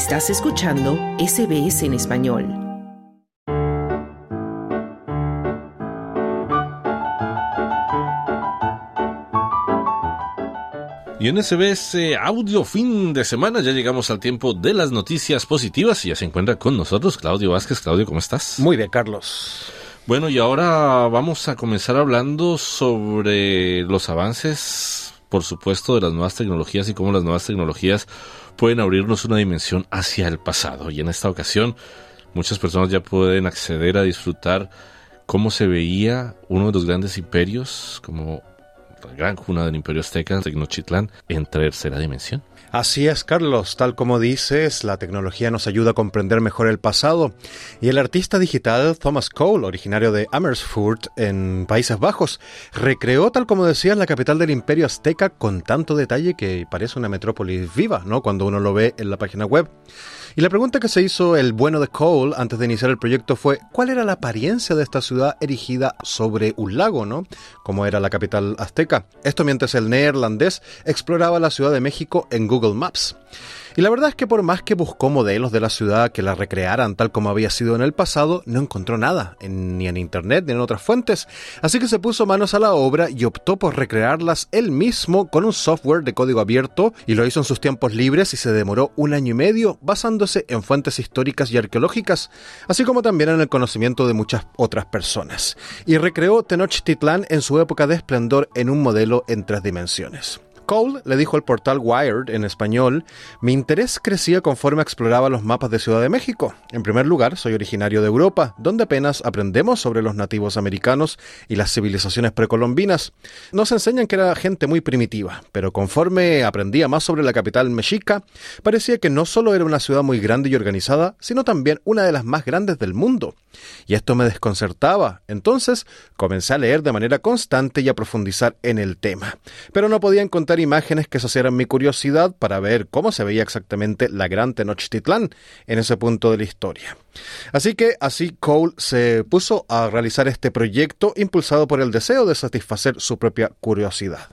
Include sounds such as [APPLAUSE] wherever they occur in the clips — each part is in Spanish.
Estás escuchando SBS en español. Y en SBS Audio Fin de Semana ya llegamos al tiempo de las noticias positivas y ya se encuentra con nosotros Claudio Vázquez. Claudio, ¿cómo estás? Muy bien, Carlos. Bueno, y ahora vamos a comenzar hablando sobre los avances, por supuesto, de las nuevas tecnologías y cómo las nuevas tecnologías pueden abrirnos una dimensión hacia el pasado. Y en esta ocasión, muchas personas ya pueden acceder a disfrutar cómo se veía uno de los grandes imperios, como la gran cuna del imperio azteca, Tecnochitlán, en tercera dimensión. Así es, Carlos. Tal como dices, la tecnología nos ayuda a comprender mejor el pasado. Y el artista digital Thomas Cole, originario de Amersfoort, en Países Bajos, recreó, tal como decías, la capital del imperio azteca con tanto detalle que parece una metrópolis viva, ¿no? Cuando uno lo ve en la página web. Y la pregunta que se hizo el bueno de Cole antes de iniciar el proyecto fue ¿cuál era la apariencia de esta ciudad erigida sobre un lago, ¿no? Como era la capital azteca. Esto mientras el neerlandés exploraba la Ciudad de México en Google Maps. Y la verdad es que por más que buscó modelos de la ciudad que la recrearan tal como había sido en el pasado, no encontró nada, ni en internet ni en otras fuentes. Así que se puso manos a la obra y optó por recrearlas él mismo con un software de código abierto y lo hizo en sus tiempos libres y se demoró un año y medio basándose en fuentes históricas y arqueológicas, así como también en el conocimiento de muchas otras personas. Y recreó Tenochtitlan en su época de esplendor en un modelo en tres dimensiones. Cole le dijo al portal Wired en español, mi interés crecía conforme exploraba los mapas de Ciudad de México. En primer lugar, soy originario de Europa, donde apenas aprendemos sobre los nativos americanos y las civilizaciones precolombinas. Nos enseñan que era gente muy primitiva, pero conforme aprendía más sobre la capital mexica, parecía que no solo era una ciudad muy grande y organizada, sino también una de las más grandes del mundo. Y esto me desconcertaba. Entonces comencé a leer de manera constante y a profundizar en el tema. Pero no podía encontrar imágenes que saciaran mi curiosidad para ver cómo se veía exactamente la gran Tenochtitlán en ese punto de la historia. Así que así Cole se puso a realizar este proyecto impulsado por el deseo de satisfacer su propia curiosidad.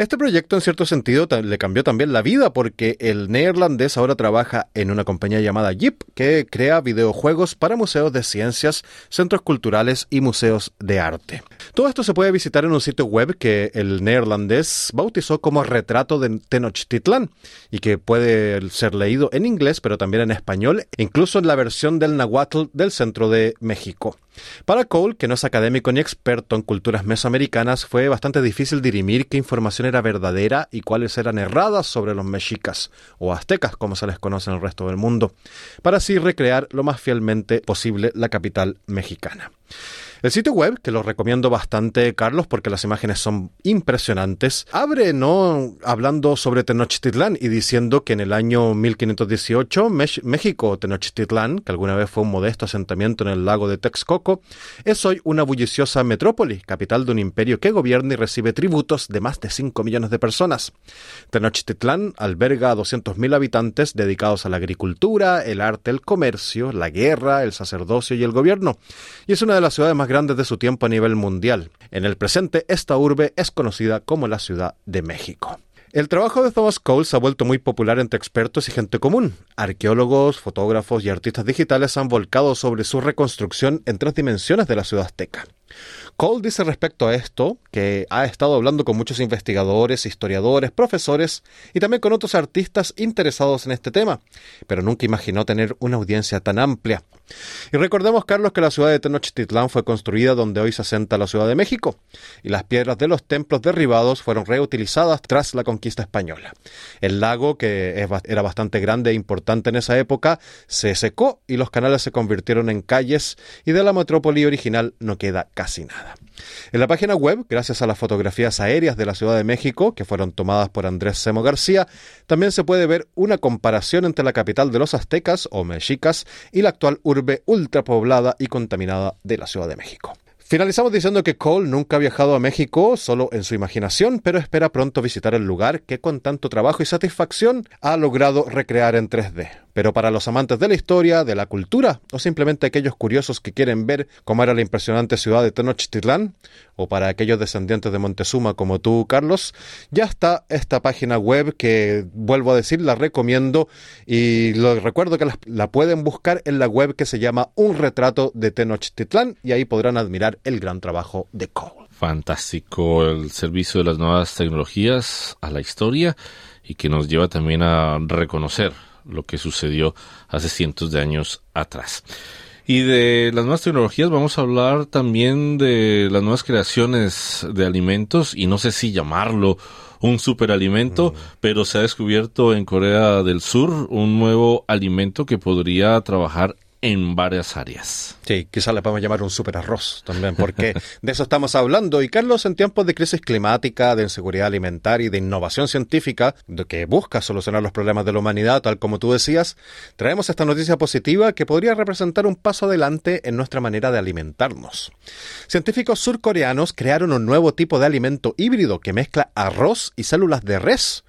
Este proyecto en cierto sentido le cambió también la vida porque el neerlandés ahora trabaja en una compañía llamada Jeep que crea videojuegos para museos de ciencias, centros culturales y museos de arte. Todo esto se puede visitar en un sitio web que el neerlandés bautizó como Retrato de Tenochtitlan y que puede ser leído en inglés pero también en español, incluso en la versión del Nahuatl del centro de México. Para Cole, que no es académico ni experto en culturas mesoamericanas, fue bastante difícil dirimir qué información era verdadera y cuáles eran erradas sobre los mexicas, o aztecas como se les conoce en el resto del mundo, para así recrear lo más fielmente posible la capital mexicana. El sitio web, que lo recomiendo bastante, Carlos, porque las imágenes son impresionantes, abre, ¿no? Hablando sobre Tenochtitlán y diciendo que en el año 1518, México, Tenochtitlán, que alguna vez fue un modesto asentamiento en el lago de Texcoco, es hoy una bulliciosa metrópoli, capital de un imperio que gobierna y recibe tributos de más de 5 millones de personas. Tenochtitlán alberga a 200.000 habitantes dedicados a la agricultura, el arte, el comercio, la guerra, el sacerdocio y el gobierno, y es una de las ciudades más grandes de su tiempo a nivel mundial. En el presente, esta urbe es conocida como la Ciudad de México. El trabajo de Thomas Cole se ha vuelto muy popular entre expertos y gente común. Arqueólogos, fotógrafos y artistas digitales han volcado sobre su reconstrucción en tres dimensiones de la ciudad azteca. Cole dice respecto a esto que ha estado hablando con muchos investigadores, historiadores, profesores y también con otros artistas interesados en este tema, pero nunca imaginó tener una audiencia tan amplia. Y recordemos, Carlos, que la ciudad de Tenochtitlán fue construida donde hoy se asenta la Ciudad de México, y las piedras de los templos derribados fueron reutilizadas tras la conquista española. El lago, que era bastante grande e importante en esa época, se secó y los canales se convirtieron en calles, y de la metrópoli original no queda casi nada. En la página web, gracias a las fotografías aéreas de la Ciudad de México, que fueron tomadas por Andrés Semo García, también se puede ver una comparación entre la capital de los aztecas o mexicas y la actual urbe ultrapoblada y contaminada de la Ciudad de México. Finalizamos diciendo que Cole nunca ha viajado a México solo en su imaginación, pero espera pronto visitar el lugar que con tanto trabajo y satisfacción ha logrado recrear en 3D. Pero para los amantes de la historia, de la cultura, o simplemente aquellos curiosos que quieren ver cómo era la impresionante ciudad de Tenochtitlán, o para aquellos descendientes de Montezuma como tú, Carlos, ya está esta página web que, vuelvo a decir, la recomiendo y lo recuerdo que la, la pueden buscar en la web que se llama Un retrato de Tenochtitlán y ahí podrán admirar el gran trabajo de Cole. Fantástico el servicio de las nuevas tecnologías a la historia y que nos lleva también a reconocer lo que sucedió hace cientos de años atrás. Y de las nuevas tecnologías vamos a hablar también de las nuevas creaciones de alimentos y no sé si llamarlo un superalimento, pero se ha descubierto en Corea del Sur un nuevo alimento que podría trabajar en varias áreas. Sí, quizás le podemos llamar un super arroz también, porque [LAUGHS] de eso estamos hablando. Y Carlos, en tiempos de crisis climática, de inseguridad alimentaria y de innovación científica, de que busca solucionar los problemas de la humanidad, tal como tú decías, traemos esta noticia positiva que podría representar un paso adelante en nuestra manera de alimentarnos. Científicos surcoreanos crearon un nuevo tipo de alimento híbrido que mezcla arroz y células de res.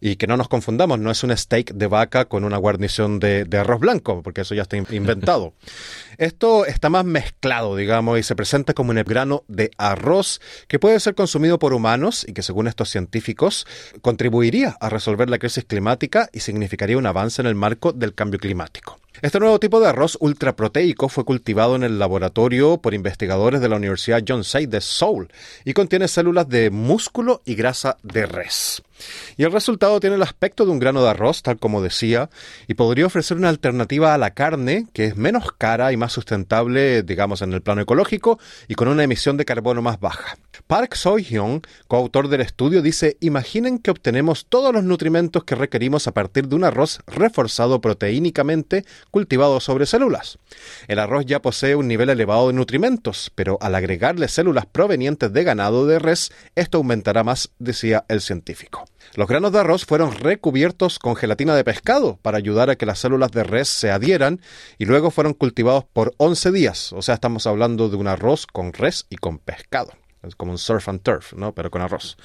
Y que no nos confundamos, no es un steak de vaca con una guarnición de, de arroz blanco, porque eso ya está inventado. [LAUGHS] Esto está más mezclado, digamos, y se presenta como un grano de arroz que puede ser consumido por humanos y que, según estos científicos, contribuiría a resolver la crisis climática y significaría un avance en el marco del cambio climático. Este nuevo tipo de arroz ultraproteico fue cultivado en el laboratorio por investigadores de la Universidad John Say de Seoul y contiene células de músculo y grasa de res. Y el resultado tiene el aspecto de un grano de arroz, tal como decía, y podría ofrecer una alternativa a la carne que es menos cara y más sustentable, digamos, en el plano ecológico y con una emisión de carbono más baja. Park Soy-hyun, coautor del estudio, dice, imaginen que obtenemos todos los nutrimentos que requerimos a partir de un arroz reforzado proteínicamente cultivado sobre células. El arroz ya posee un nivel elevado de nutrimentos, pero al agregarle células provenientes de ganado de res, esto aumentará más, decía el científico. Los granos de arroz fueron recubiertos con gelatina de pescado para ayudar a que las células de res se adhieran y luego fueron cultivados por 11 días, o sea, estamos hablando de un arroz con res y con pescado. Es como un surf and turf, ¿no? Pero con arroz.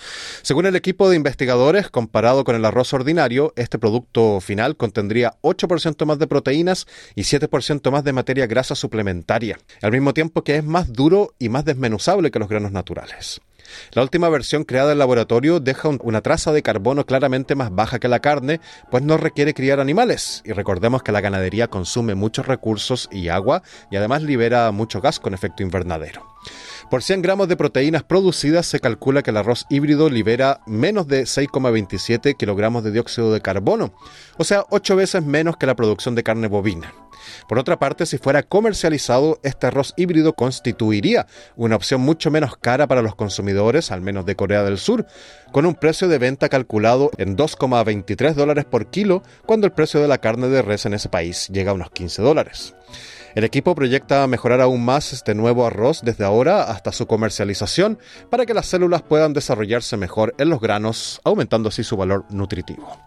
Según el equipo de investigadores, comparado con el arroz ordinario, este producto final contendría 8% más de proteínas y 7% más de materia grasa suplementaria, al mismo tiempo que es más duro y más desmenuzable que los granos naturales. La última versión creada en laboratorio deja una traza de carbono claramente más baja que la carne, pues no requiere criar animales. Y recordemos que la ganadería consume muchos recursos y agua y además libera mucho gas con efecto invernadero. Por 100 gramos de proteínas producidas se calcula que el arroz híbrido libera menos de 6,27 kilogramos de dióxido de carbono, o sea, 8 veces menos que la producción de carne bovina. Por otra parte, si fuera comercializado, este arroz híbrido constituiría una opción mucho menos cara para los consumidores, al menos de Corea del Sur, con un precio de venta calculado en 2,23 dólares por kilo, cuando el precio de la carne de res en ese país llega a unos 15 dólares. El equipo proyecta mejorar aún más este nuevo arroz desde ahora hasta su comercialización para que las células puedan desarrollarse mejor en los granos, aumentando así su valor nutritivo.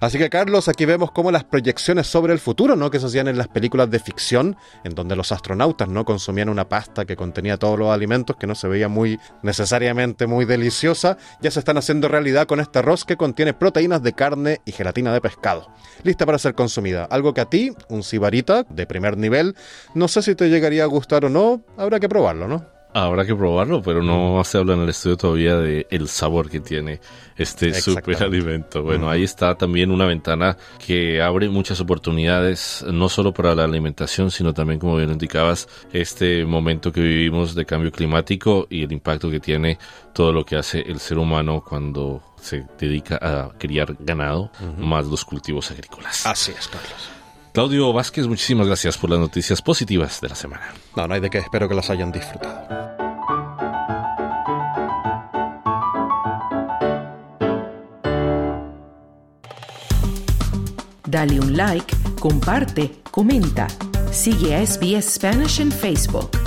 Así que Carlos, aquí vemos cómo las proyecciones sobre el futuro, ¿no? que se hacían en las películas de ficción, en donde los astronautas no consumían una pasta que contenía todos los alimentos, que no se veía muy necesariamente muy deliciosa, ya se están haciendo realidad con este arroz que contiene proteínas de carne y gelatina de pescado, lista para ser consumida. Algo que a ti, un sibarita de primer nivel, no sé si te llegaría a gustar o no, habrá que probarlo, ¿no? Habrá que probarlo, pero no se habla en el estudio todavía de el sabor que tiene este super alimento. Bueno, ahí está también una ventana que abre muchas oportunidades, no solo para la alimentación, sino también, como bien indicabas, este momento que vivimos de cambio climático y el impacto que tiene todo lo que hace el ser humano cuando se dedica a criar ganado, más los cultivos agrícolas. Así es, Carlos. Claudio Vázquez, muchísimas gracias por las noticias positivas de la semana. No, no hay de qué, espero que las hayan disfrutado. Dale un like, comparte, comenta. Sigue a SBS Spanish en Facebook.